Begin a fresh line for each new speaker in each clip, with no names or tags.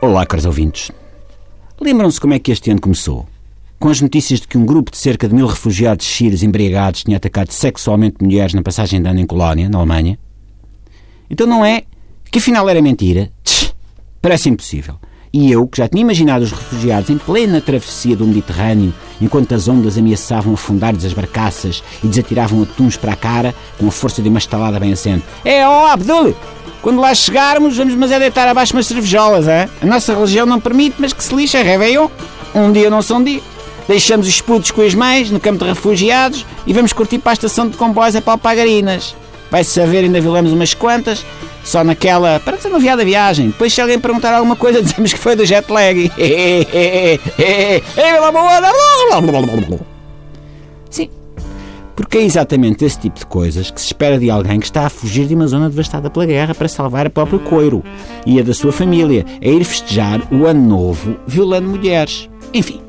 Olá, caros ouvintes. Lembram-se como é que este ano começou? Com as notícias de que um grupo de cerca de mil refugiados sírios embriagados tinha atacado sexualmente mulheres na passagem de ano em Colónia, na Alemanha? Então não é que afinal era mentira? Tch, parece impossível. E eu, que já tinha imaginado os refugiados em plena travessia do Mediterrâneo, enquanto as ondas ameaçavam afundar-lhes as barcaças e desatiravam atuns para a cara, com a força de uma estalada bem assente. É, ó Abdul! Quando lá chegarmos, vamos mas é deitar abaixo umas cervejolas, é? A nossa religião não permite, mas que se lixa, Réveillon. Um dia não são dia. Deixamos os putos com as mães no campo de refugiados e vamos curtir para a estação de comboios a Palpagarinas. Vai-se saber, ainda violamos umas quantas, só naquela. para desanuviar da viagem. Depois, se alguém perguntar alguma coisa, dizemos que foi do jet lag. Sim, porque é exatamente esse tipo de coisas que se espera de alguém que está a fugir de uma zona devastada pela guerra para salvar a próprio coiro e a da sua família, a ir festejar o ano novo violando mulheres. Enfim.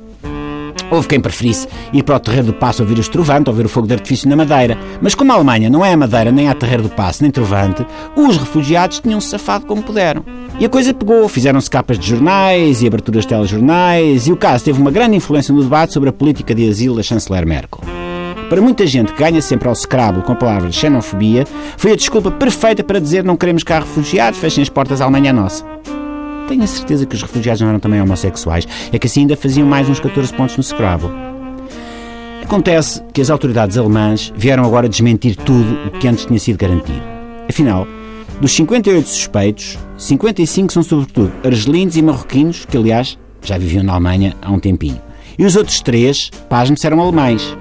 Houve quem preferisse ir para o Terreiro do Passo ouvir os Trovante, ou ver o fogo de artifício na Madeira. Mas como a Alemanha não é a Madeira, nem a Terreiro do Passo, nem Trovante, os refugiados tinham-se safado como puderam. E a coisa pegou, fizeram-se capas de jornais e aberturas de telejornais, e o caso teve uma grande influência no debate sobre a política de asilo da chanceler Merkel. Para muita gente que ganha sempre ao Scrabble com a palavra xenofobia, foi a desculpa perfeita para dizer não queremos cá refugiados, fechem as portas à Alemanha nossa. Tenho a certeza que os refugiados não eram também homossexuais, é que assim ainda faziam mais uns 14 pontos no Scrabble. Acontece que as autoridades alemãs vieram agora desmentir tudo o que antes tinha sido garantido. Afinal, dos 58 suspeitos, 55 são sobretudo argelinos e marroquinos, que aliás já viviam na Alemanha há um tempinho. E os outros três, pasme eram alemães.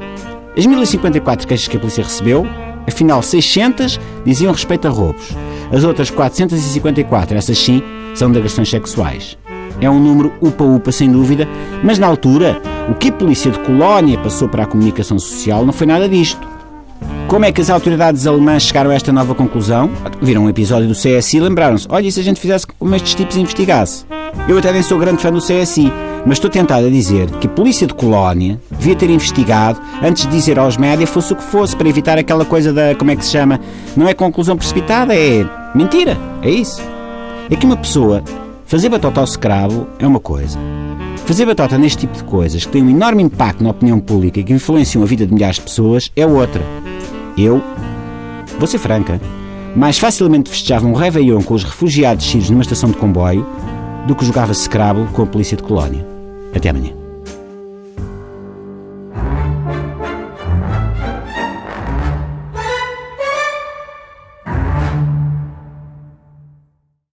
As 1054 queixas que a polícia recebeu, afinal 600 diziam respeito a roubos. As outras 454, essas sim, são de agressões sexuais. É um número upa-upa, sem dúvida, mas na altura, o que a polícia de Colónia passou para a comunicação social não foi nada disto. Como é que as autoridades alemãs chegaram a esta nova conclusão? Viram um episódio do CSI e lembraram-se: olha, e se a gente fizesse como estes tipos investigasse? Eu até nem sou grande fã do CSI, mas estou tentado a dizer que a polícia de Colónia devia ter investigado antes de dizer aos médias fosse o que fosse, para evitar aquela coisa da. como é que se chama? Não é conclusão precipitada, é mentira. É isso. É que uma pessoa fazer batota ao escravo é uma coisa. Fazer batota neste tipo de coisas que tem um enorme impacto na opinião pública e que influenciam a vida de milhares de pessoas é outra. Eu, vou ser franca, mais facilmente festejava um Réveillon com os refugiados sírios numa estação de comboio do que jogava Scrabble com a polícia de Colónia. Até amanhã.